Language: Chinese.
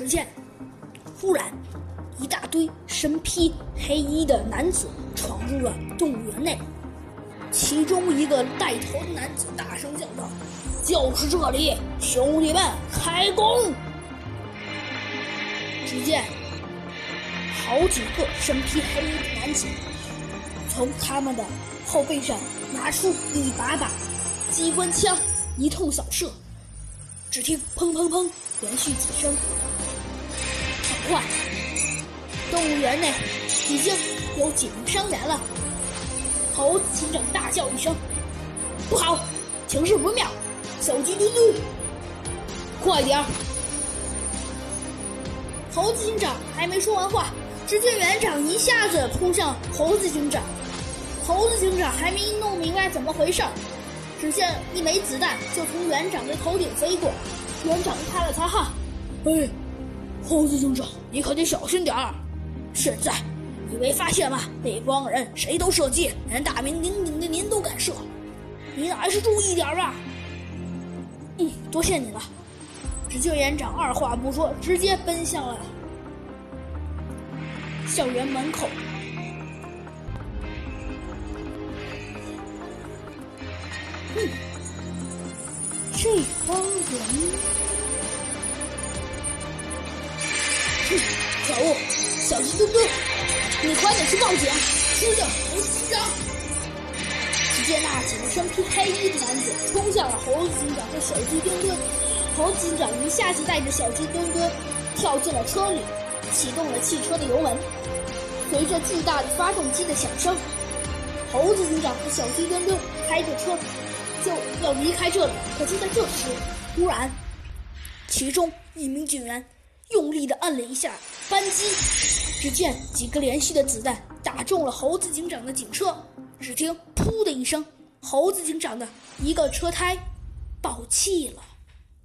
只见，忽然，一大堆身披黑衣的男子闯入了动物园内。其中一个带头的男子大声叫道：“就是这里，兄弟们，开工！”只见好几个身披黑衣的男子从他们的后背上拿出一把把机关枪，一通扫射。只听“砰砰砰”连续几声，快，动物园内已经有几名伤员了。猴子警长大叫一声：“不好，情势不妙！小鸡墩墩，快点儿！”猴子警长还没说完话，只见园长一下子扑向猴子警长。猴子警长还没弄明白怎么回事，只见一枚子弹就从园长的头顶飞过。园长擦了擦汗：“哎，猴子警长，你可得小心点儿！现在你没发现吗？那帮人谁都射击，连大名鼎鼎的您都敢射，您还是注意点吧。”嗯，多谢你了。只见园长二话不说，直接奔向了校园门口。嗯，这帮人，可恶！小鸡墩墩，你快点去报警，呼叫猴子警长！只见那几个身披黑衣的男子冲向了猴子警长和小鸡墩墩。猴子警长一下子带着小鸡墩墩跳进了车里，启动了汽车的油门。随着巨大的发动机的响声，猴子警长和小鸡墩墩开着车就要离开这里。可就在这时，突然，其中一名警员用力的按了一下扳机，只见几个连续的子弹打中了猴子警长的警车。只听“噗”的一声，猴子警长的一个车胎爆气了。